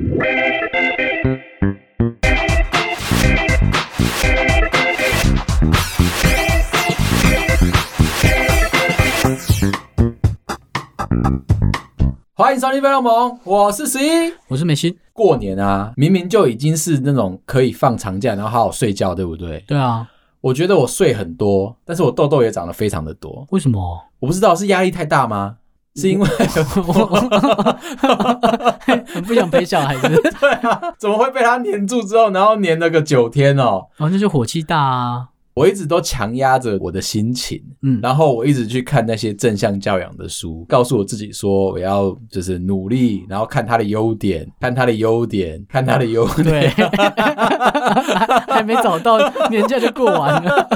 欢迎收听《飞龙盟》，我是十一，我是美心。过年啊，明明就已经是那种可以放长假，然后好好睡觉，对不对？对啊，我觉得我睡很多，但是我痘痘也长得非常的多。为什么？我不知道是压力太大吗？是因为 很不想陪小孩子。对啊，怎么会被他黏住之后，然后黏了个九天哦？哦，那就火气大啊。我一直都强压着我的心情，嗯，然后我一直去看那些正向教养的书，告诉我自己说我要就是努力，然后看他的优点，看他的优点，看他的优点。对，还没找到，年假就过完了。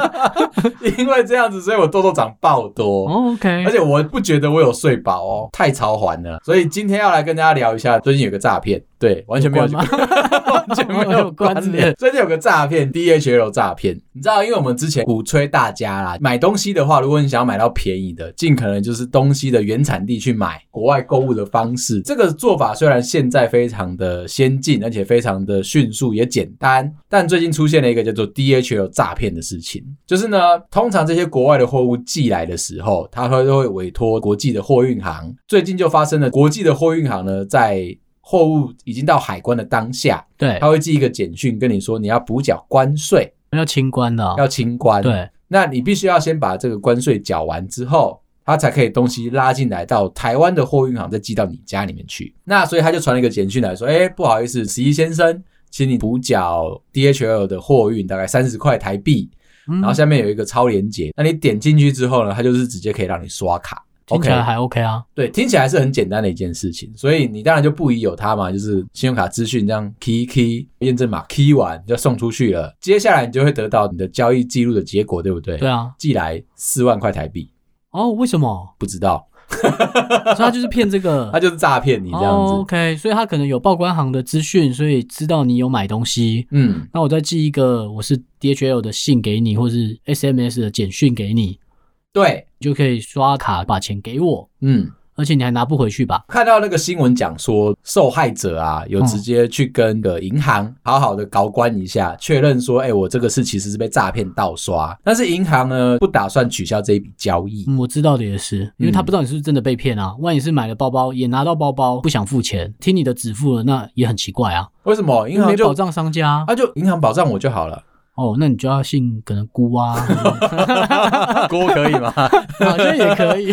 因为这样子，所以我痘痘长爆多。OK，而且我不觉得我有睡饱哦，太超环了。所以今天要来跟大家聊一下，最近有个诈骗，对，完全没有，完全没有关联。最近有个诈骗，DHL 诈骗，你知道，因为我们。之前鼓吹大家啦，买东西的话，如果你想要买到便宜的，尽可能就是东西的原产地去买。国外购物的方式，这个做法虽然现在非常的先进，而且非常的迅速也简单，但最近出现了一个叫做 DHL 诈骗的事情。就是呢，通常这些国外的货物寄来的时候，他会都会委托国际的货运行。最近就发生了，国际的货运行呢，在货物已经到海关的当下，对，他会寄一个简讯跟你说，你要补缴关税。要清关的，要清关。对，那你必须要先把这个关税缴完之后，他才可以东西拉进来到台湾的货运行，再寄到你家里面去。那所以他就传了一个简讯来说：“哎，不好意思，十一先生，请你补缴 DHL 的货运大概三十块台币。嗯”然后下面有一个超连接，那你点进去之后呢，它就是直接可以让你刷卡。听起来还 OK 啊，对，听起来是很简单的一件事情，所以你当然就不疑有他嘛，就是信用卡资讯这样 key key，验证码 key 完就送出去了，接下来你就会得到你的交易记录的结果，对不对？对啊，寄来四万块台币。哦，为什么？不知道，所以他就是骗这个，他就是诈骗你这样子。哦，OK，所以他可能有报关行的资讯，所以知道你有买东西。嗯，那我再寄一个我是 DHL 的信给你，或是 SMS 的简讯给你。对，你就可以刷卡把钱给我，嗯，而且你还拿不回去吧？看到那个新闻讲说，受害者啊有直接去跟个银行好好的高官一下，确认说，哎，我这个事其实是被诈骗盗刷，但是银行呢不打算取消这一笔交易。嗯，我知道的也是，因为他不知道你是不是真的被骗啊，万一是买了包包也拿到包包不想付钱，听你的指付了，那也很奇怪啊。为什么银行就保障商家？啊就银行保障我就好了。哦，那你就要姓可能姑啊，姑可以吗？好像也可以。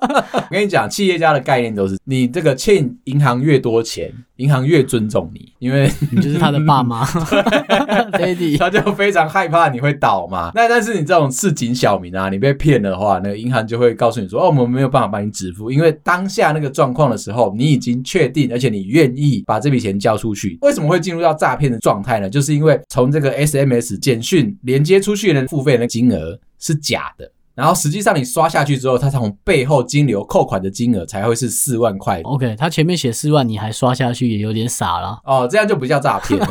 我跟你讲，企业家的概念都是，你这个欠银行越多钱，银行越尊重你，因为 你就是他的爸妈，爹地，他就非常害怕你会倒嘛。那但是你这种市井小民啊，你被骗的话，那个银行就会告诉你说，哦，我们没有办法帮你支付，因为当下那个状况的时候，你已经确定，而且你愿意把这笔钱交出去。为什么会进入到诈骗的状态呢？就是因为从这个 SMS 简讯连接出去的付费的金额是假的。然后实际上你刷下去之后，它从背后金流扣款的金额才会是四万块。OK，它前面写四万，你还刷下去，也有点傻了。哦，这样就不叫诈骗了，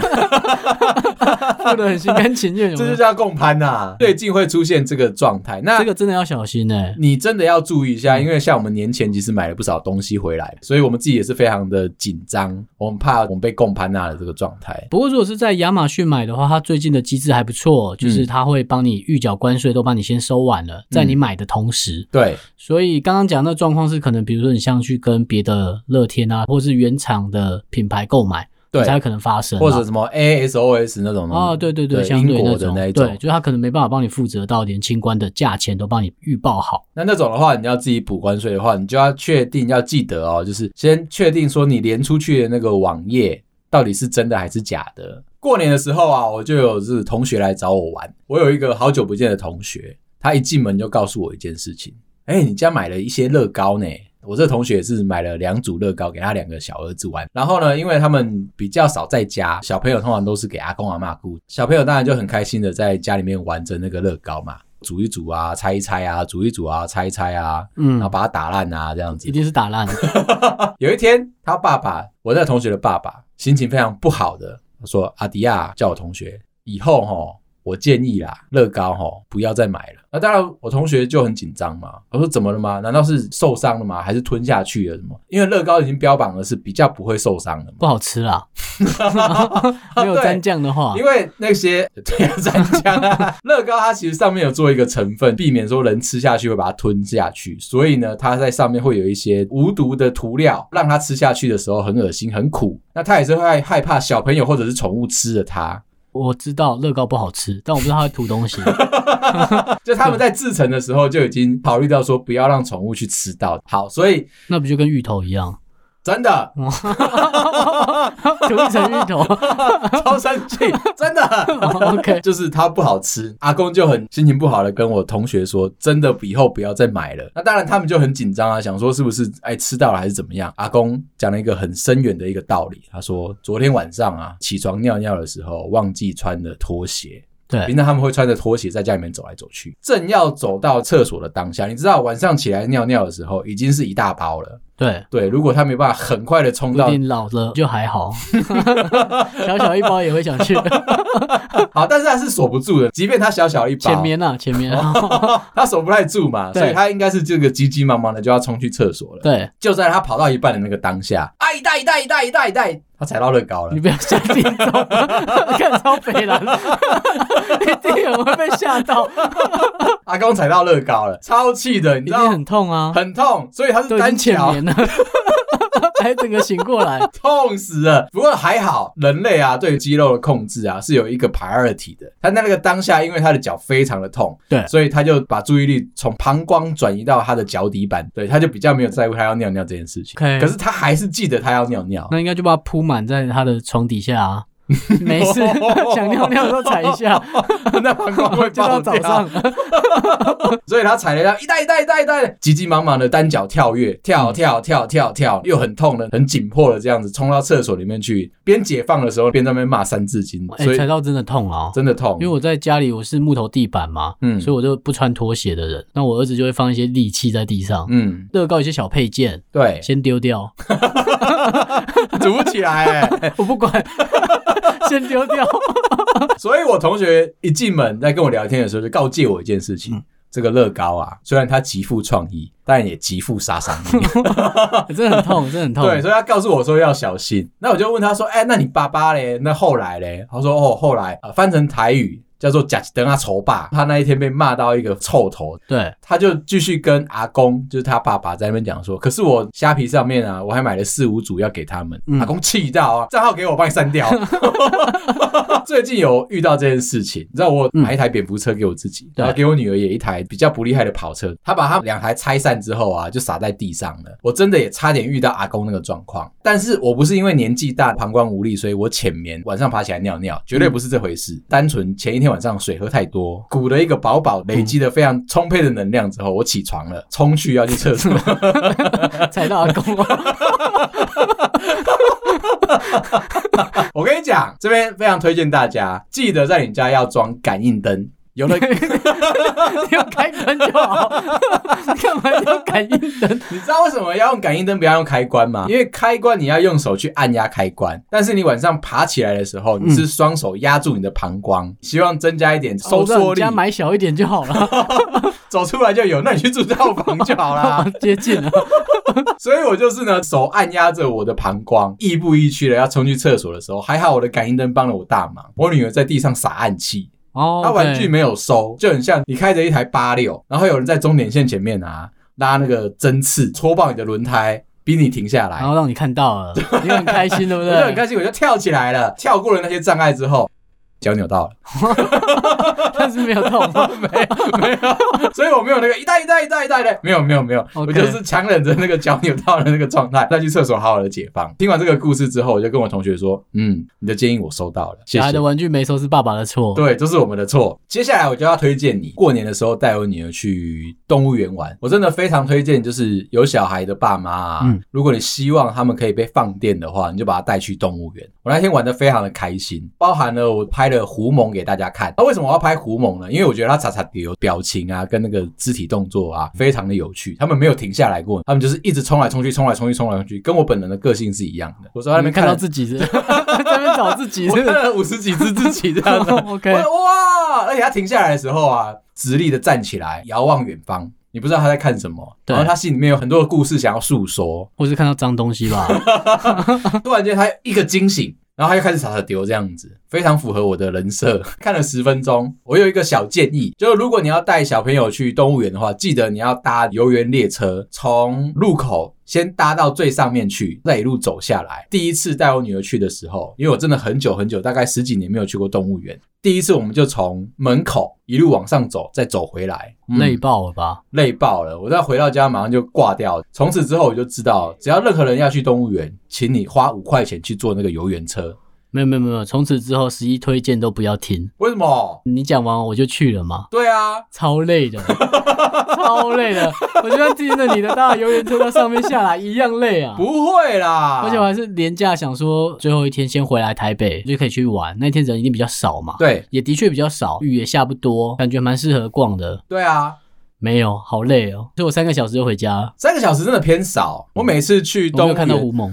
付得很心甘情愿。这就叫共攀呐。最近会出现这个状态，那这个真的要小心呢、欸。你真的要注意一下，因为像我们年前其实买了不少东西回来，所以我们自己也是非常的紧张，我们怕我们被共攀呐的这个状态。不过如果是在亚马逊买的话，它最近的机制还不错，就是它会帮你预缴关税，都帮你先收完了。在你买的同时，嗯、对，所以刚刚讲的状况是可能，比如说你像去跟别的乐天啊，或是原厂的品牌购买，对，才有可能发生，或者什么 ASOS 那种啊，对对对，对英国的那一种，对，就是他可能没办法帮你负责到连清关的价钱都帮你预报好。那那种的话，你要自己补关税的话，你就要确定要记得哦，就是先确定说你连出去的那个网页到底是真的还是假的。过年的时候啊，我就有是同学来找我玩，我有一个好久不见的同学。他一进门就告诉我一件事情，哎、欸，你家买了一些乐高呢？我这同学也是买了两组乐高给他两个小儿子玩。然后呢，因为他们比较少在家，小朋友通常都是给阿公阿妈顾，小朋友当然就很开心的在家里面玩着那个乐高嘛，煮一煮啊，拆一拆啊，煮一煮啊，拆一拆啊，嗯，然后把它打烂啊，这样子，一定是打烂。有一天，他爸爸，我那同学的爸爸，心情非常不好的，他说：“阿迪亚，叫我同学，以后齁。”我建议啦，乐高齁不要再买了。那当然，我同学就很紧张嘛。我说怎么了吗？难道是受伤了吗？还是吞下去了什么？因为乐高已经标榜的是比较不会受伤的，不好吃啦。没有蘸酱的话，因为那些 对啊，蘸酱啊，乐高它其实上面有做一个成分，避免说人吃下去会把它吞下去，所以呢，它在上面会有一些无毒的涂料，让它吃下去的时候很恶心、很苦。那它也是会害怕小朋友或者是宠物吃了它。我知道乐高不好吃，但我不知道它会吐东西。就他们在制成的时候就已经考虑到说不要让宠物去吃到。好，所以那不就跟芋头一样？真的，涂一层芋头，超生气，真的。OK，就是它不好吃，阿公就很心情不好的跟我同学说，真的以后不要再买了。那当然，他们就很紧张啊，想说是不是哎吃到了还是怎么样？阿公讲了一个很深远的一个道理，他说昨天晚上啊起床尿尿的时候忘记穿了拖鞋。对，平常他们会穿着拖鞋在家里面走来走去，正要走到厕所的当下，你知道晚上起来尿尿的时候已经是一大包了。对对，如果他没办法很快的冲到，你老了就还好，小小一包也会想去。好，但是他是锁不住的，即便他小小一包，前面啊，前面，他锁不太住嘛，所以他应该是这个急急忙忙的就要冲去厕所了。对，就在他跑到一半的那个当下，啊一袋一袋一袋一袋一袋，他踩到乐高了。你不要吓听众，看超北蓝，一定有会被吓到。阿公踩到乐高了，超气的，你知道？很痛啊，很痛，所以他是单脚。还整个醒过来，痛死了。不过还好，人类啊，对肌肉的控制啊，是有一个 priority 的。他在那个当下，因为他的脚非常的痛，对，所以他就把注意力从膀胱转移到他的脚底板，对，他就比较没有在乎他要尿尿这件事情。可是他还是记得他要尿尿，那应该就把它铺满在他的床底下啊。没事，想尿尿都踩一下，那膀胱会爆掉。早上所以他踩了一下，一袋一袋一袋一袋，急急忙忙的单脚跳跃，跳跳跳跳跳，又很痛的，很紧迫的这样子冲到厕所里面去，边解放的时候边在那边骂三字经。所以踩到真的痛啊，真的痛。因为我在家里我是木头地板嘛，嗯，所以我就不穿拖鞋的人。那我儿子就会放一些利器在地上，嗯，乐高一些小配件，对，先丢掉，组不起来，哎，我不管。先丢掉，所以我同学一进门在跟我聊天的时候，就告诫我一件事情：嗯、这个乐高啊，虽然它极富创意，但也极富杀伤力，真的很痛，真的很痛。对，所以他告诉我说要小心。那我就问他说：“哎、欸，那你爸爸嘞？那后来嘞？”他说：“哦，后来啊，翻成台语。”叫做贾登阿丑爸，他那一天被骂到一个臭头，对，他就继续跟阿公，就是他爸爸在那边讲说，可是我虾皮上面啊，我还买了四五组要给他们，嗯、阿公气到啊，账号给我，帮你删掉。最近有遇到这件事情，你知道我买一台蝙蝠车给我自己，嗯、然后给我女儿也一台比较不厉害的跑车，他把他两台拆散之后啊，就撒在地上了。我真的也差点遇到阿公那个状况，但是我不是因为年纪大膀胱无力，所以我浅眠，晚上爬起来尿尿，绝对不是这回事，嗯、单纯前一天。晚上水喝太多，鼓了一个饱饱，累积了非常充沛的能量之后，我起床了，冲去要去厕所，踩到阿公。我跟你讲，这边非常推荐大家，记得在你家要装感应灯。有了，你要开关就好。干嘛要感应灯？你知道为什么要用感应灯，不要用开关吗？因为开关你要用手去按压开关，但是你晚上爬起来的时候，你是双手压住你的膀胱，希望增加一点收缩力。哦、家买小一点就好了，走出来就有。那你去住套房就好了，接近了。所以我就是呢，手按压着我的膀胱，亦步亦趋的要冲去厕所的时候，还好我的感应灯帮了我大忙。我女儿在地上撒暗器。哦，他玩具没有收，就很像你开着一台八六，然后有人在终点线前面啊拉那个针刺戳爆你的轮胎，逼你停下来，然后让你看到了，你很开心，对不对？我就很开心，我就跳起来了，跳过了那些障碍之后。脚扭到了，但是没有痛，没有没有，所以我没有那个一袋一袋一袋一袋的，没有没有没有，我就是强忍着那个脚扭到的那个状态，再去厕所好好的解放。听完这个故事之后，我就跟我同学说，嗯，你的建议我收到了。小孩的玩具没收是爸爸的错，对，这是我们的错。接下来我就要推荐你，过年的时候带我女儿去动物园玩，我真的非常推荐，就是有小孩的爸妈啊，嗯，如果你希望他们可以被放电的话，你就把他带去动物园。我那天玩的非常的开心，包含了我拍的胡蒙给大家看。那为什么我要拍胡蒙呢？因为我觉得它叉叉丢表情啊，跟那个肢体动作啊，非常的有趣。他们没有停下来过，他们就是一直冲来冲去，冲来冲去，冲来冲去，跟我本人的个性是一样的。我说他们看到自己是 在那边找自己，我看了五十几只自己这样子。OK，哇，而且他停下来的时候啊，直立的站起来，遥望远方，你不知道他在看什么，然后他心里面有很多的故事想要诉说，或是看到脏东西吧。突然间他一个惊醒。然后他就开始傻傻丢这样子，非常符合我的人设。看了十分钟，我有一个小建议，就是如果你要带小朋友去动物园的话，记得你要搭游园列车，从入口先搭到最上面去，再一路走下来。第一次带我女儿去的时候，因为我真的很久很久，大概十几年没有去过动物园。第一次我们就从门口一路往上走，再走回来，累爆了吧？累爆了！我再回到家马上就挂掉。从此之后我就知道，只要任何人要去动物园，请你花五块钱去坐那个游园车。没有没有没有，从此之后十一推荐都不要听。为什么？你讲完我就去了嘛。对啊，超累的，超累的。我觉得听着你的大游园车到上面下来一样累啊。不会啦，而且我还是连假想说最后一天先回来台北就可以去玩，那天人一定比较少嘛。对，也的确比较少，雨也下不多，感觉蛮适合逛的。对啊。没有，好累哦，所以我三个小时就回家。三个小时真的偏少。我每次去都没有看到狐獴。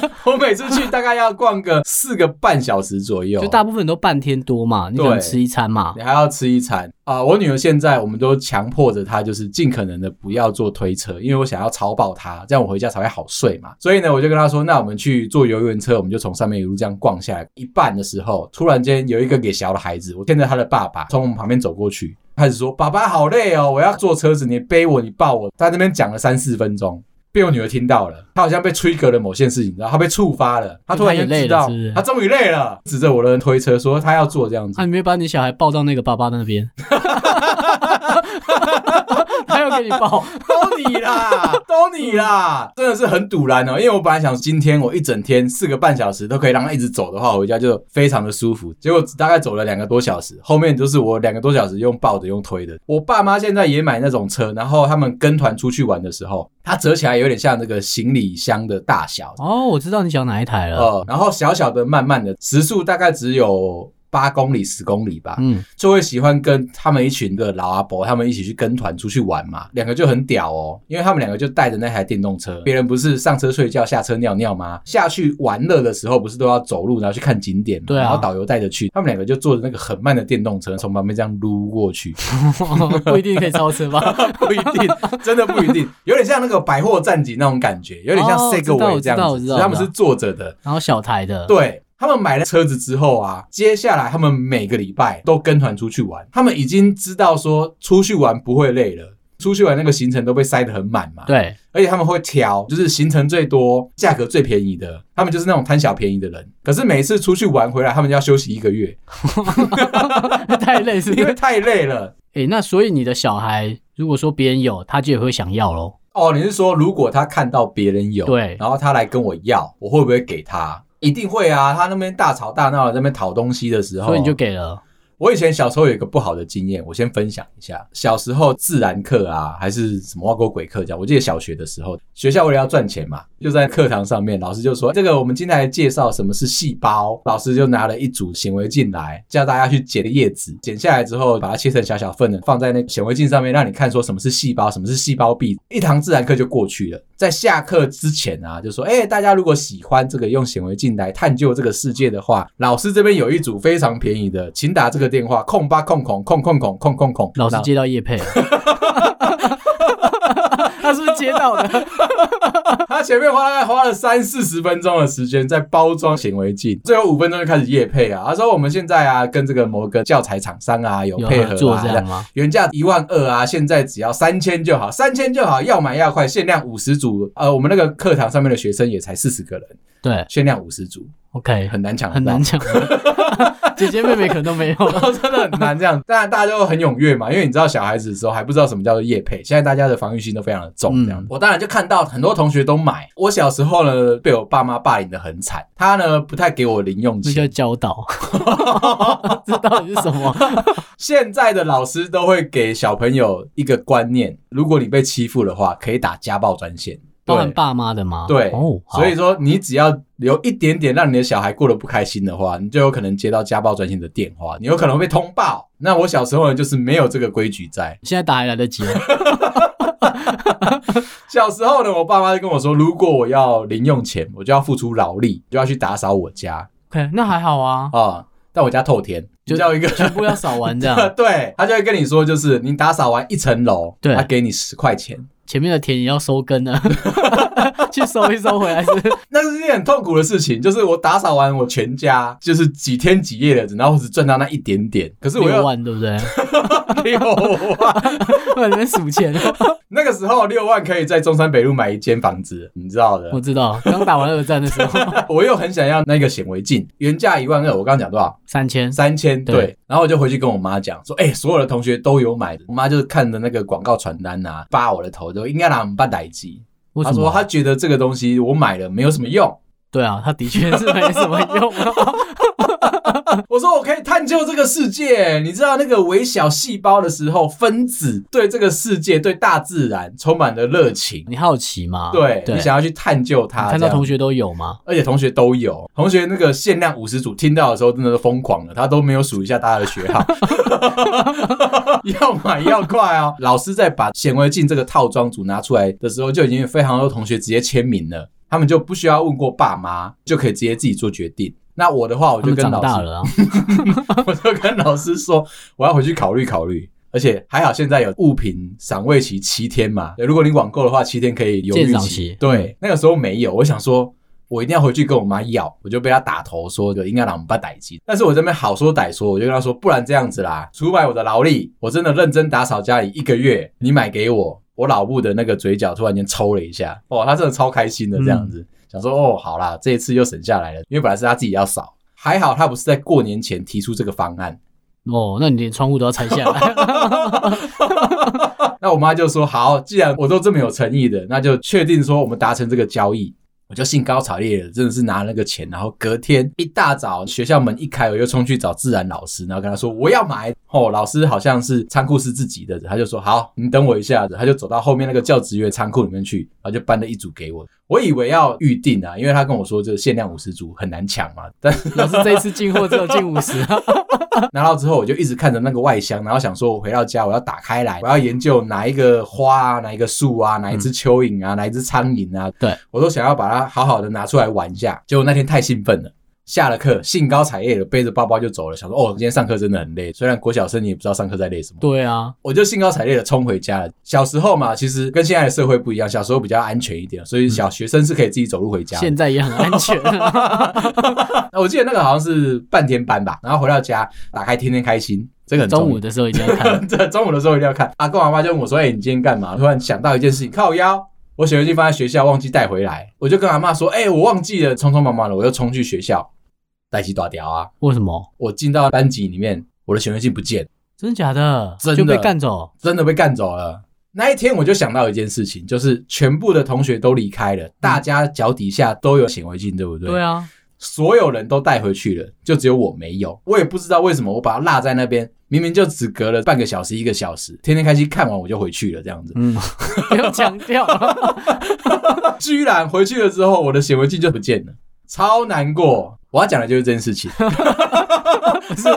我每次去大概要逛个四个半小时左右，就大部分都半天多嘛。你想吃一餐嘛？你还要吃一餐啊！我女儿现在我们都强迫着她，就是尽可能的不要坐推车，因为我想要超爆她，这样我回家才会好睡嘛。所以呢，我就跟她说：“那我们去坐游园车，我们就从上面一路这样逛下来。一半的时候，突然间有一个给小的孩子，我牵着他的爸爸从我们旁边走过去，开始说：‘爸爸好累哦，我要坐车子，你背我，你抱我。’在那边讲了三四分钟。”被我女儿听到了，她好像被 trigger 了某件事情，然后她被触发了，她突然间知道，她终于累了，指着我的推车说她要做这样子。那、啊、你没有把你小孩抱到那个爸爸那边？给你抱，都你啦，都你啦，真的是很堵然哦。因为我本来想今天我一整天四个半小时都可以让他一直走的话，回家就非常的舒服。结果大概走了两个多小时，后面就是我两个多小时用抱着用推的。我爸妈现在也买那种车，然后他们跟团出去玩的时候，它折起来有点像那个行李箱的大小。哦，我知道你想哪一台了。呃，然后小小的、慢慢的，时速大概只有。八公里、十公里吧，嗯，就会喜欢跟他们一群的老阿伯，他们一起去跟团出去玩嘛。两个就很屌哦，因为他们两个就带着那台电动车，别人不是上车睡觉、下车尿尿吗？下去玩乐的时候不是都要走路，然后去看景点，对啊，然后导游带着去。他们两个就坐着那个很慢的电动车，从旁边这样撸过去，不一定可以超车吧？不一定，真的不一定，有点像那个百货战警那种感觉，有点像 Segway 这样子，他们是坐着的，然后小台的，对。他们买了车子之后啊，接下来他们每个礼拜都跟团出去玩。他们已经知道说出去玩不会累了，出去玩那个行程都被塞得很满嘛。对，而且他们会挑，就是行程最多、价格最便宜的。他们就是那种贪小便宜的人。可是每次出去玩回来，他们就要休息一个月，太累是不是？因为太累了。诶、欸，那所以你的小孩如果说别人有，他就也会想要咯。哦，你是说如果他看到别人有，对，然后他来跟我要，我会不会给他？一定会啊！他那边大吵大闹，在那边讨东西的时候，所以你就给了。我以前小时候有一个不好的经验，我先分享一下。小时候自然课啊，还是什么挖沟鬼课这样，我记得小学的时候，学校为了要赚钱嘛，就在课堂上面，老师就说：“这个我们今天来介绍什么是细胞。”老师就拿了一组显微镜来，叫大家去剪叶子，剪下来之后，把它切成小小份的，放在那显微镜上面，让你看说什么是细胞，什么是细胞壁。一堂自然课就过去了。在下课之前啊，就说：“哎，大家如果喜欢这个用显微镜来探究这个世界的话，老师这边有一组非常便宜的，请打这个电话：空八空空空空空空空空。”老师接到叶配了，他是接到的？他前面花了花了三四十分钟的时间在包装显微镜，最后五分钟就开始夜配啊。他说：“我们现在啊，跟这个某个教材厂商啊有配合啊，做这样吗？原价一万二啊，现在只要三千就好，三千就好，要买要快，限量五十组。呃，我们那个课堂上面的学生也才四十个人，对，限量五十组。” OK，很难抢，很难抢。姐姐妹妹可能都没有，真的很难这样。当然大家都很踊跃嘛，因为你知道小孩子的时候还不知道什么叫做业配，现在大家的防御心都非常的重，这样。嗯、我当然就看到很多同学都买。我小时候呢，被我爸妈霸凌的很惨，他呢不太给我零用钱，那叫教导。这到底是什么？现在的老师都会给小朋友一个观念：如果你被欺负的话，可以打家暴专线。包含爸妈的吗？对，哦，所以说你只要留一点点让你的小孩过得不开心的话，你就有可能接到家暴专线的电话，你有可能会被通报。那我小时候呢，就是没有这个规矩在，现在打还来得及。小时候呢，我爸妈就跟我说，如果我要零用钱，我就要付出劳力，就要去打扫我家。OK，那还好啊。啊，但我家透天，就叫一个全部要扫完这样。对，他就会跟你说，就是你打扫完一层楼，对，他给你十块钱。前面的田也要收根了，去收一收回来是。那是一件很痛苦的事情，就是我打扫完我全家，就是几天几夜的，然后只赚到那一点点。可是我六万对不对？六万，我在数钱。那个时候六万可以在中山北路买一间房子，你知道的。我知道，刚打完二战的时候，我又很想要那个显微镜，原价一万二，我刚刚讲多少？三千，三千。对。然后我就回去跟我妈讲说，哎、欸，所有的同学都有买的。我妈就是看着那个广告传单啊，扒我的头。就应该拿我们办代机。他说他觉得这个东西我买了没有什么用。对啊，他的确是没什么用啊。我说我可以探究这个世界，你知道那个微小细胞的时候，分子对这个世界、对大自然充满了热情。你好奇吗？对，对你想要去探究它。看到同学都有吗？而且同学都有，同学那个限量五十组，听到的时候真的是疯狂了，他都没有数一下大家的学号，要买要快哦。老师在把显微镜这个套装组拿出来的时候，就已经有非常多同学直接签名了。他们就不需要问过爸妈，就可以直接自己做决定。那我的话，我就跟老师，大了啊、我就跟老师说，我要回去考虑考虑。而且还好，现在有物品赏味期七天嘛。如果你网购的话，七天可以犹豫期。对，那个时候没有，我想说，我一定要回去跟我妈要，我就被她打头说就应该让我们爸代志。但是我这边好说歹说，我就跟她说，不然这样子啦，出卖我的劳力，我真的认真打扫家里一个月，你买给我。我老母的那个嘴角突然间抽了一下，哇，他真的超开心的这样子，嗯、想说哦，好啦，这一次又省下来了，因为本来是他自己要扫，还好他不是在过年前提出这个方案，哦，那你连窗户都要拆下来，那我妈就说好，既然我都这么有诚意的，那就确定说我们达成这个交易。我就兴高采烈的，真的是拿那个钱，然后隔天一大早学校门一开，我又冲去找自然老师，然后跟他说我要买。哦，老师好像是仓库是自己的，他就说好，你等我一下子，他就走到后面那个教职员仓库里面去，然后就搬了一组给我。我以为要预定啊，因为他跟我说这个限量五十组很难抢嘛。但老师这一次进货只有进五十。拿到之后，我就一直看着那个外箱，然后想说，我回到家我要打开来，我要研究哪一个花啊，哪一个树啊，哪一只蚯蚓啊，哪一只苍蝇啊，对，我都想要把它好好的拿出来玩一下。结果那天太兴奋了。下了课，兴高采烈的背着包包就走了，想说哦，今天上课真的很累。虽然国小生你也不知道上课在累什么。对啊，我就兴高采烈的冲回家了。小时候嘛，其实跟现在的社会不一样，小时候比较安全一点，所以小学生是可以自己走路回家。现在也很安全。我记得那个好像是半天班吧，然后回到家打开天天开心，这个中午的时候一定要看。对，中午的时候一定要看。阿公阿妈就问我说：“哎、欸，你今天干嘛？”突然想到一件事情，靠腰，我显微镜放在学校，忘记带回来，我就跟阿妈说：“哎、欸，我忘记了。”匆匆忙忙的，我又冲去学校。带起大条啊！为什么？我进到班级里面，我的显微镜不见，真的假的？真的就被干走，真的被干走了。那一天我就想到一件事情，就是全部的同学都离开了，大家脚底下都有显微镜，对不对？对啊，所有人都带回去了，就只有我没有。我也不知道为什么，我把它落在那边，明明就只隔了半个小时、一个小时，天天开心看完我就回去了，这样子。嗯，不要强调，居然回去了之后，我的显微镜就不见了，超难过。我要讲的就是这件事情，不 是，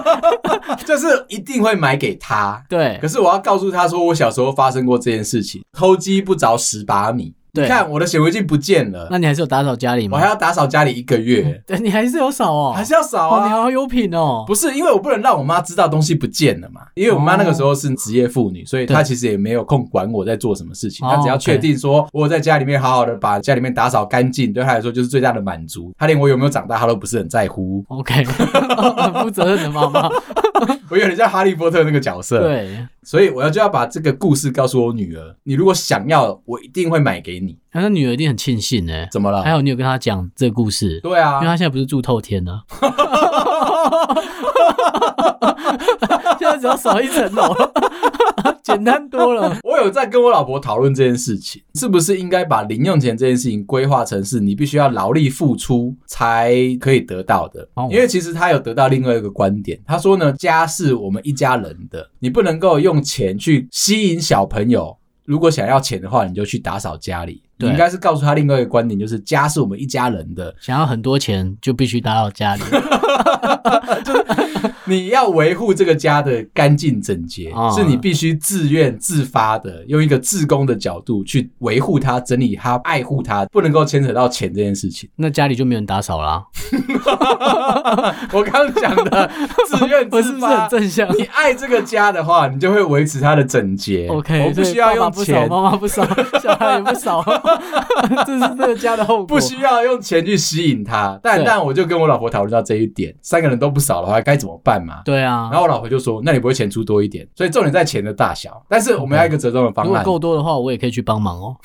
就是一定会买给他。对，可是我要告诉他说，我小时候发生过这件事情，偷鸡不着蚀把米。对，你看我的显微镜不见了，那你还是有打扫家里吗？我还要打扫家里一个月。嗯、对，你还是有扫哦，还是要扫啊、哦！你好有品哦。不是，因为我不能让我妈知道东西不见了嘛。因为我妈那个时候是职业妇女，所以她其实也没有空管我在做什么事情。她只要确定说我在家里面好好的把家里面打扫干净，对她来说就是最大的满足。她连我有没有长大，她都不是很在乎。OK，很负责任的妈妈。我有点像哈利波特那个角色。对，所以我要就要把这个故事告诉我女儿。你如果想要，我一定会买给你。那女儿一定很庆幸呢。怎么了？还有你有跟她讲这个故事？对啊，因为她现在不是住透天呢。现 在只要少一层楼，简单多了。我有在跟我老婆讨论这件事情，是不是应该把零用钱这件事情规划成是你必须要劳力付出才可以得到的？因为其实他有得到另外一个观点，他说呢，家是我们一家人的，你不能够用钱去吸引小朋友。如果想要钱的话，你就去打扫家里。你应该是告诉他另外一个观点，就是家是我们一家人的，想要很多钱就必须打扫家里。就是你要维护这个家的干净整洁，哦、是你必须自愿自发的，用一个自工的角度去维护它、整理它、爱护它，不能够牵扯到钱这件事情。那家里就没人打扫啦。我刚刚讲的 自愿自发，是不是很正向？你爱这个家的话，你就会维持它的整洁。OK，我不需要用钱，妈妈不扫，小孩也不扫，这是这个家的后果。不需要用钱去吸引他，但但我就跟我老婆讨论到这一点，三个人都不少的话，该怎么办嘛？对啊。然后我老婆就说：“那你不会钱出多一点？”所以重点在钱的大小。但是我们要一个折中的方案。如果够多的话，我也可以去帮忙哦。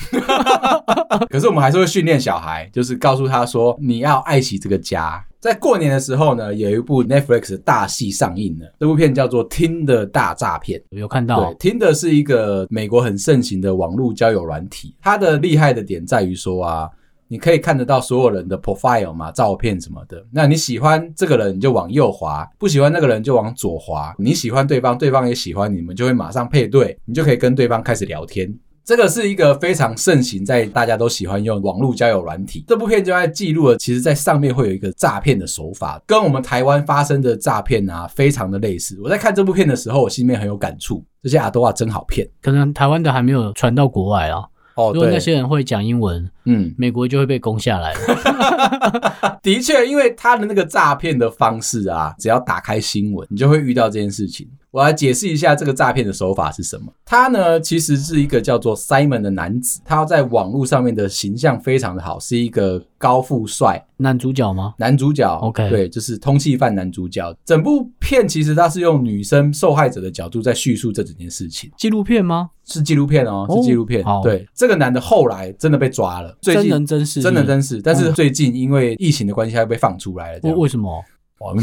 可是我们还是会训练小孩，就是告诉他说：“你要爱惜这个家。”在过年的时候呢，有一部 Netflix 的大戏上映了。这部片叫做《Tinder 大诈骗》，有看到。对，Tinder 是一个美国很盛行的网络交友软体。它的厉害的点在于说啊，你可以看得到所有人的 profile 嘛，照片什么的。那你喜欢这个人，你就往右滑；不喜欢那个人，就往左滑。你喜欢对方，对方也喜欢你们，就会马上配对，你就可以跟对方开始聊天。这个是一个非常盛行，在大家都喜欢用网络交友软体。这部片就在记录了，其实，在上面会有一个诈骗的手法，跟我们台湾发生的诈骗啊，非常的类似。我在看这部片的时候，我心里面很有感触。这些阿多啊，真好骗。可能台湾的还没有传到国外啊。哦，如果那些人会讲英文，嗯，美国就会被攻下来了。的确，因为他的那个诈骗的方式啊，只要打开新闻，你就会遇到这件事情。我来解释一下这个诈骗的手法是什么。他呢，其实是一个叫做 Simon 的男子，他在网络上面的形象非常的好，是一个高富帅男主角吗？男主角，OK，对，就是通缉犯男主角。整部片其实他是用女生受害者的角度在叙述这整件事情。纪录片吗？是纪录片哦，是纪录片。哦，对，这个男的后来真的被抓了，最近真人真事，真人真事。但是最近因为疫情的关系，他又被放出来了。为为什么？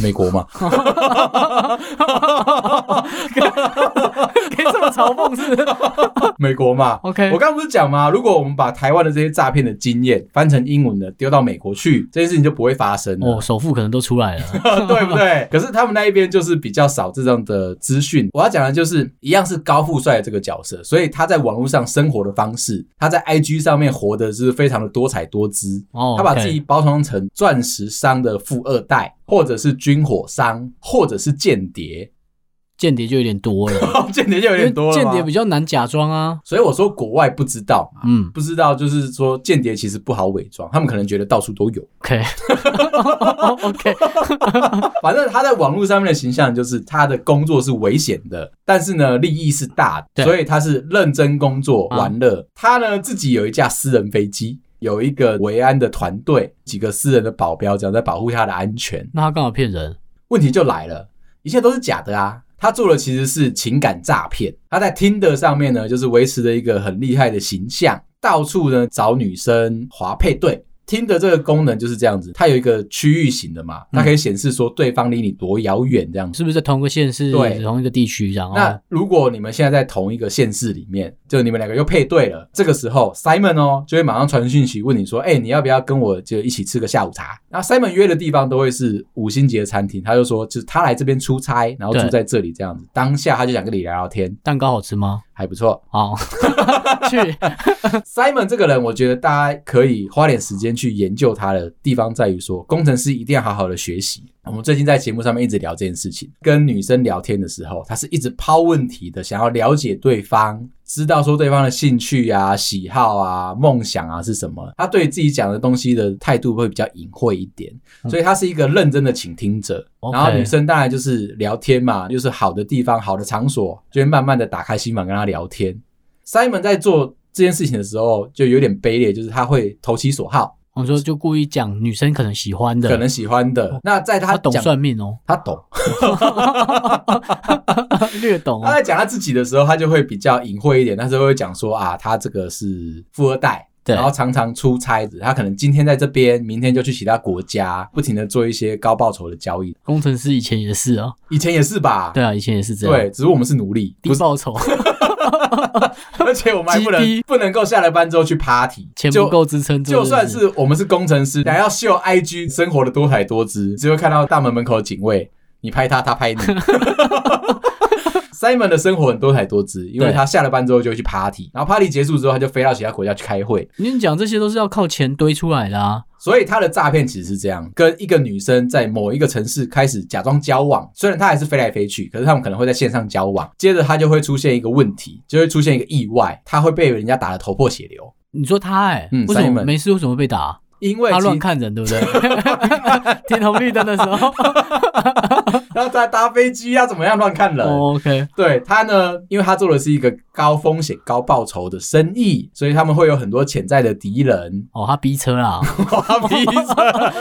美国嘛，可以这么嘲讽是？美国嘛，OK。我刚刚不是讲吗？如果我们把台湾的这些诈骗的经验翻成英文的丢到美国去，这件事情就不会发生了。哦，首富可能都出来了，对不对？可是他们那一边就是比较少这种的资讯。我要讲的就是一样是高富帅的这个角色，所以他在网络上生活的方式，他在 IG 上面活的是非常的多彩多姿。哦，他把自己包装成钻石商的富二代。或者是军火商，或者是间谍，间谍就有点多了，间谍就有点多了，间谍比较难假装啊。所以我说国外不知道嘛，嗯，不知道就是说间谍其实不好伪装，他们可能觉得到处都有。OK，OK，反正他在网络上面的形象就是他的工作是危险的，但是呢利益是大的，所以他是认真工作玩乐。他呢自己有一架私人飞机。有一个维安的团队，几个私人的保镖，这样在保护他的安全。那他干嘛骗人？问题就来了，一切都是假的啊！他做的其实是情感诈骗。他在 Tinder 上面呢，就是维持了一个很厉害的形象，到处呢找女生划配对。听的这个功能就是这样子，它有一个区域型的嘛，它可以显示说对方离你多遥远这样子，是不是在同一个县市？对，同一个地区这样。那如果你们现在在同一个县市里面，就你们两个又配对了，这个时候 Simon 哦就会马上传讯息问你说，哎，你要不要跟我就一起吃个下午茶？那 Simon 约的地方都会是五星级的餐厅，他就说就是他来这边出差，然后住在这里这样子，当下他就想跟你聊聊天。蛋糕好吃吗？还不错，哦 去 Simon 这个人，我觉得大家可以花点时间去研究他的地方在于说，工程师一定要好好的学习。我们最近在节目上面一直聊这件事情，跟女生聊天的时候，他是一直抛问题的，想要了解对方，知道说对方的兴趣啊、喜好啊、梦想啊是什么。他对自己讲的东西的态度会比较隐晦一点，所以他是一个认真的倾听者。然后女生当然就是聊天嘛，就是好的地方、好的场所，就会慢慢的打开心房跟他聊天。Simon 在做这件事情的时候就有点卑劣，就是他会投其所好。我说就故意讲女生可能喜欢的，可能喜欢的。那在他，他懂算命哦，他懂，略懂。他在讲他自己的时候，他就会比较隐晦一点，但是会讲说啊，他这个是富二代，对，然后常常出差子，他可能今天在这边，明天就去其他国家，不停的做一些高报酬的交易。工程师以前也是啊，以前也是吧？对啊，以前也是这样。对，只是我们是奴隶，低报酬。而且我们还不能不能够下了班之后去 party，钱不够支撑。就算是我们是工程师，想要秀 IG 生活的多彩多姿，只会看到大门门口的警卫，你拍他，他拍你。Simon 的生活很多才多姿，因为他下了班之后就会去 party，然后 party 结束之后他就飞到其他国家去开会。你讲这些都是要靠钱堆出来的啊。所以他的诈骗其实是这样：跟一个女生在某一个城市开始假装交往，虽然他还是飞来飞去，可是他们可能会在线上交往。接着他就会出现一个问题，就会出现一个意外，他会被人家打得头破血流。你说他哎、欸，嗯，为什么没事？为什么会被打？因为他乱看人，对不对？停红绿灯的时候，然后在搭飞机要怎么样乱看人？Oh, OK，对他呢，因为他做的是一个高风险高报酬的生意，所以他们会有很多潜在的敌人。哦，他逼车啦，他逼车，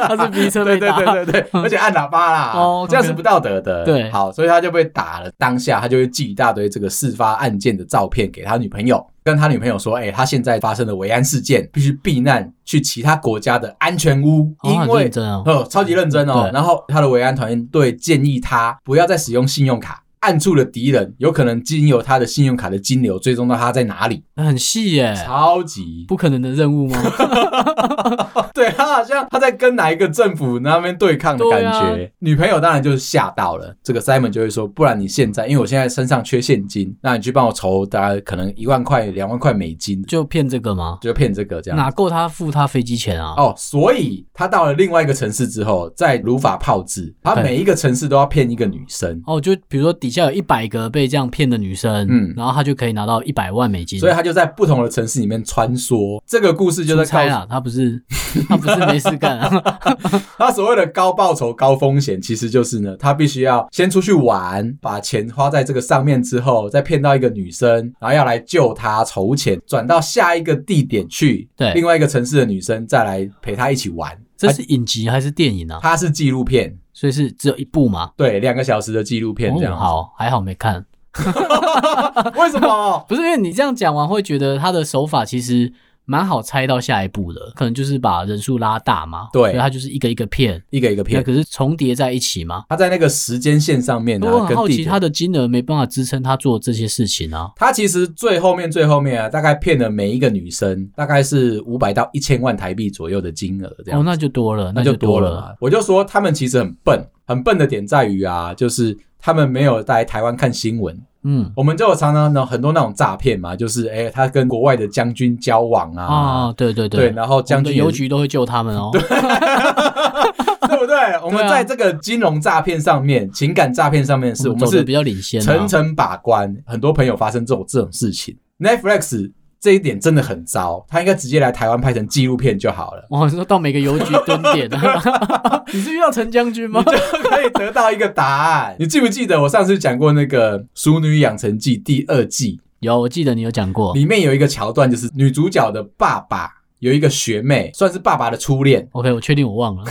他是逼车对对对对对，而且按喇叭啦，哦，okay. 这样是不道德的。对，好，所以他就被打了。当下他就会寄一大堆这个事发案件的照片给他女朋友。跟他女朋友说：“哎、欸，他现在发生的维安事件，必须避难去其他国家的安全屋，哦、因为哦，哦，超级认真哦。然后他的维安团队建议他不要再使用信用卡。”暗处的敌人有可能经由他的信用卡的金流追踪到他在哪里，很细耶，超级不可能的任务吗？对，他好像他在跟哪一个政府那边对抗的感觉。啊、女朋友当然就是吓到了，这个 Simon 就会说：“不然你现在，因为我现在身上缺现金，那你去帮我筹大概可能一万块、两万块美金，就骗这个吗？就骗这个这样，哪够他付他飞机钱啊？哦，所以他到了另外一个城市之后，再如法炮制，他每一个城市都要骗一个女生。哦，就比如说底下有一百个。”被这样骗的女生，嗯，然后他就可以拿到一百万美金，所以他就在不同的城市里面穿梭。这个故事就在猜啊，他不是 他不是没事干啊，他所谓的高报酬高风险，其实就是呢，他必须要先出去玩，把钱花在这个上面之后，再骗到一个女生，然后要来救她筹钱，转到下一个地点去，对，另外一个城市的女生再来陪他一起玩。这是影集还是电影啊？它是纪录片，所以是只有一部吗？对，两个小时的纪录片这样。哦，好，还好没看。为什么？不是因为你这样讲完会觉得他的手法其实。蛮好猜到下一步的，可能就是把人数拉大嘛。对，所以他就是一个一个骗，一个一个骗。可是重叠在一起嘛。他在那个时间线上面呢、啊，我很好奇他的金额没办法支撑他做这些事情啊。他其实最后面最后面啊，大概骗了每一个女生大概是五百到一千万台币左右的金额，这样。哦，那就多了，那就多了。多了我就说他们其实很笨，很笨的点在于啊，就是他们没有在台湾看新闻。嗯，我们就有常常呢很多那种诈骗嘛，就是哎、欸，他跟国外的将军交往啊，啊，对对对，对，然后将军邮局都会救他们哦，对，对不对？我们在这个金融诈骗上面、情感诈骗上面，是我们是比较领先，层层把关。很多朋友发生这种这种事情，Netflix。这一点真的很糟，他应该直接来台湾拍成纪录片就好了。我说到每个邮局蹲点 你是遇到陈将军吗？你就可以得到一个答案。你记不记得我上次讲过那个《熟女养成记》第二季？有，我记得你有讲过。里面有一个桥段，就是女主角的爸爸有一个学妹，算是爸爸的初恋。OK，我确定我忘了。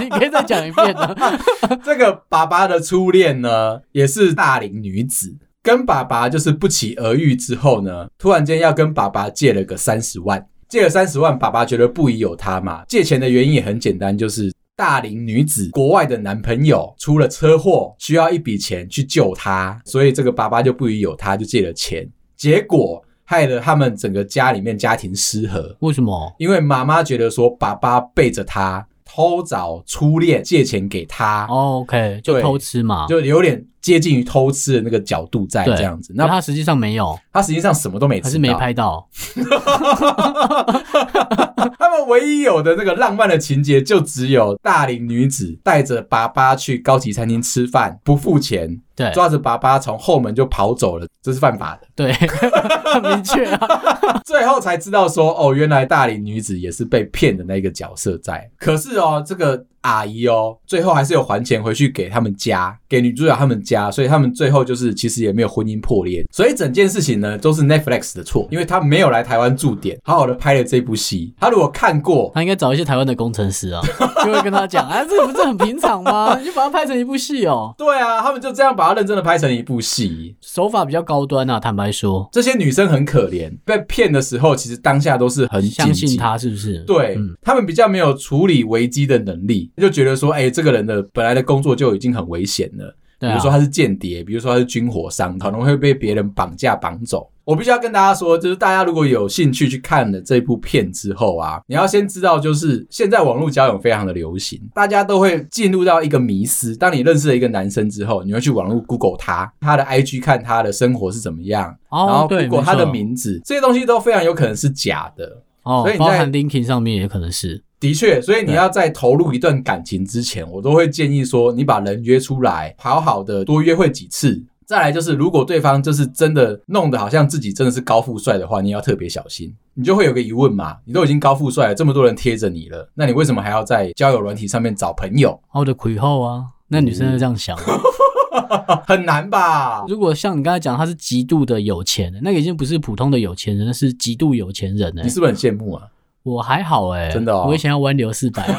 你可以再讲一遍呢。这个爸爸的初恋呢，也是大龄女子。跟爸爸就是不期而遇之后呢，突然间要跟爸爸借了个三十万，借了三十万，爸爸觉得不疑有他嘛。借钱的原因也很简单，就是大龄女子国外的男朋友出了车祸，需要一笔钱去救他，所以这个爸爸就不疑有他，就借了钱。结果害得他们整个家里面家庭失和。为什么？因为妈妈觉得说爸爸背着他偷找初恋借钱给他。Oh, OK，就偷吃嘛，就有点。接近于偷吃的那个角度在这样子，那他实际上没有，他实际上什么都没吃，还是没拍到。他们唯一有的那个浪漫的情节，就只有大龄女子带着爸爸去高级餐厅吃饭，不付钱，对，抓着爸爸从后门就跑走了，这是犯法的。对，很明确啊。最后才知道说，哦，原来大龄女子也是被骗的那个角色在。可是哦，这个。阿姨哦，最后还是有还钱回去给他们家，给女主角他们家，所以他们最后就是其实也没有婚姻破裂，所以整件事情呢都是 Netflix 的错，因为他没有来台湾驻点，好好的拍了这部戏。他如果看过，他应该找一些台湾的工程师啊，就会跟他讲啊，这不是很平常吗？你就把它拍成一部戏哦。对啊，他们就这样把它认真的拍成一部戏，手法比较高端啊。坦白说，这些女生很可怜，被骗的时候其实当下都是很相信他，是不是？对，嗯，他们比较没有处理危机的能力。就觉得说，哎、欸，这个人的本来的工作就已经很危险了。比如说他是间谍，比如说他是军火商，可能会被别人绑架绑走。我必须要跟大家说，就是大家如果有兴趣去看了这部片之后啊，你要先知道，就是现在网络交友非常的流行，大家都会进入到一个迷思。当你认识了一个男生之后，你会去网络 Google 他，他的 IG 看他的生活是怎么样，哦、然后 Google 他的名字，这些东西都非常有可能是假的。哦，所以你在包含 LinkedIn 上面也可能是。的确，所以你要在投入一段感情之前，我都会建议说，你把人约出来，好好的多约会几次。再来就是，如果对方就是真的弄得好像自己真的是高富帅的话，你要特别小心。你就会有个疑问嘛，你都已经高富帅了，这么多人贴着你了，那你为什么还要在交友软体上面找朋友？我的亏后啊，那女生就这样想，很难吧？如果像你刚才讲，他是极度的有钱的，那个已经不是普通的有钱人，是极度有钱人呢。你是不是很羡慕啊？我还好哎、欸，真的、哦，我以前要弯流四百。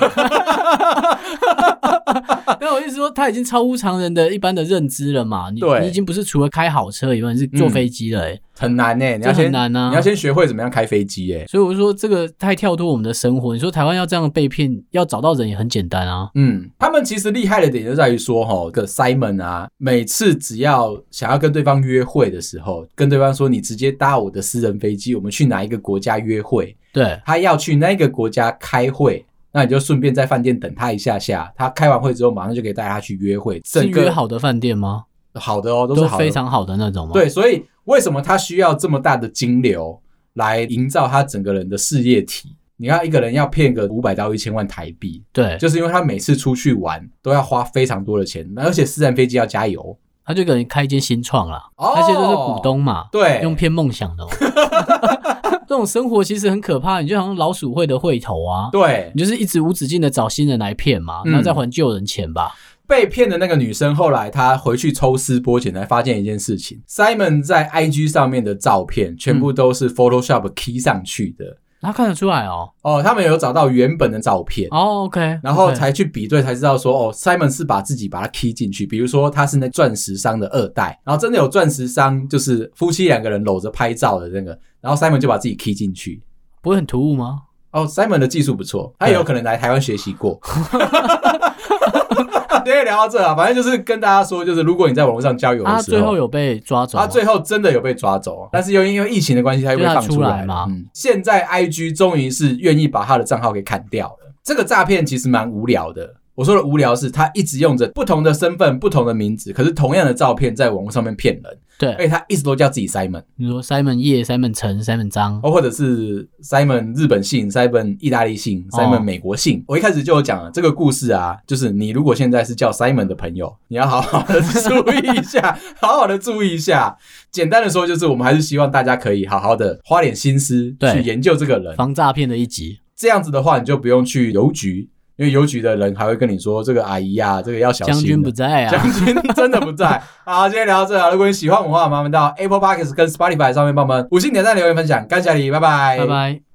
但我意思说，他已经超乎常人的一般的认知了嘛？你对你已经不是除了开好车以外，你是坐飞机了哎、欸嗯，很难呢、欸，你要很难啊，你要先学会怎么样开飞机哎、欸。所以我就说，这个太跳脱我们的生活。你说台湾要这样被骗，要找到人也很简单啊。嗯，他们其实厉害的点就在于说，哈，个 Simon 啊，每次只要想要跟对方约会的时候，跟对方说，你直接搭我的私人飞机，我们去哪一个国家约会？对，他要去那个国家开会。那你就顺便在饭店等他一下下，他开完会之后马上就可以带他去约会。是约好的饭店吗？好的哦，都是非常好的那种吗？对，所以为什么他需要这么大的金流来营造他整个人的事业体？你看一个人要骗个五百到一千万台币，对，就是因为他每次出去玩都要花非常多的钱，而且私人飞机要加油。他就可能开一间新创啦，那些都是股东嘛，对，用骗梦想的、喔。这种生活其实很可怕，你就好像老鼠会的会头啊，对，你就是一直无止境的找新人来骗嘛，然后再还旧人钱吧。嗯、被骗的那个女生后来她回去抽丝剥茧，才发现一件事情：Simon 在 IG 上面的照片全部都是 Photoshop key 上去的。嗯他看得出来哦，哦，他们有找到原本的照片哦，OK，然后才去比对，才知道说哦，Simon 是把自己把它 key 进去，比如说他是那钻石商的二代，然后真的有钻石商，就是夫妻两个人搂着拍照的那个，然后 Simon 就把自己 key 进去，不会很突兀吗？哦，Simon 的技术不错，他也有可能来台湾学习过。今天聊到这啊，反正就是跟大家说，就是如果你在网络上交友的时候，他最后有被抓走，他最后真的有被抓走，但是又因为疫情的关系，他又被放出来嘛。嗯，现在 IG 终于是愿意把他的账号给砍掉了。这个诈骗其实蛮无聊的。我说的无聊是，他一直用着不同的身份、不同的名字，可是同样的照片在网络上面骗人。对，而且他一直都叫自己 Simon，比如说 Simon 叶、Simon 陈、Simon 张，哦，或者是 Simon 日本姓、Simon 意大利姓、Simon 美国姓。哦、我一开始就有讲了这个故事啊，就是你如果现在是叫 Simon 的朋友，你要好好的注意一下，好好的注意一下。简单的说，就是我们还是希望大家可以好好的花点心思去研究这个人，防诈骗的一集。这样子的话，你就不用去邮局。因为邮局的人还会跟你说：“这个阿姨呀、啊，这个要小心。”将军不在啊，将军 真的不在。好，今天聊到这，如果你喜欢我的话，麻烦到 Apple Podcast 跟 Spotify 上面帮我们五星点赞、留言、分享，感谢你，拜拜，拜拜。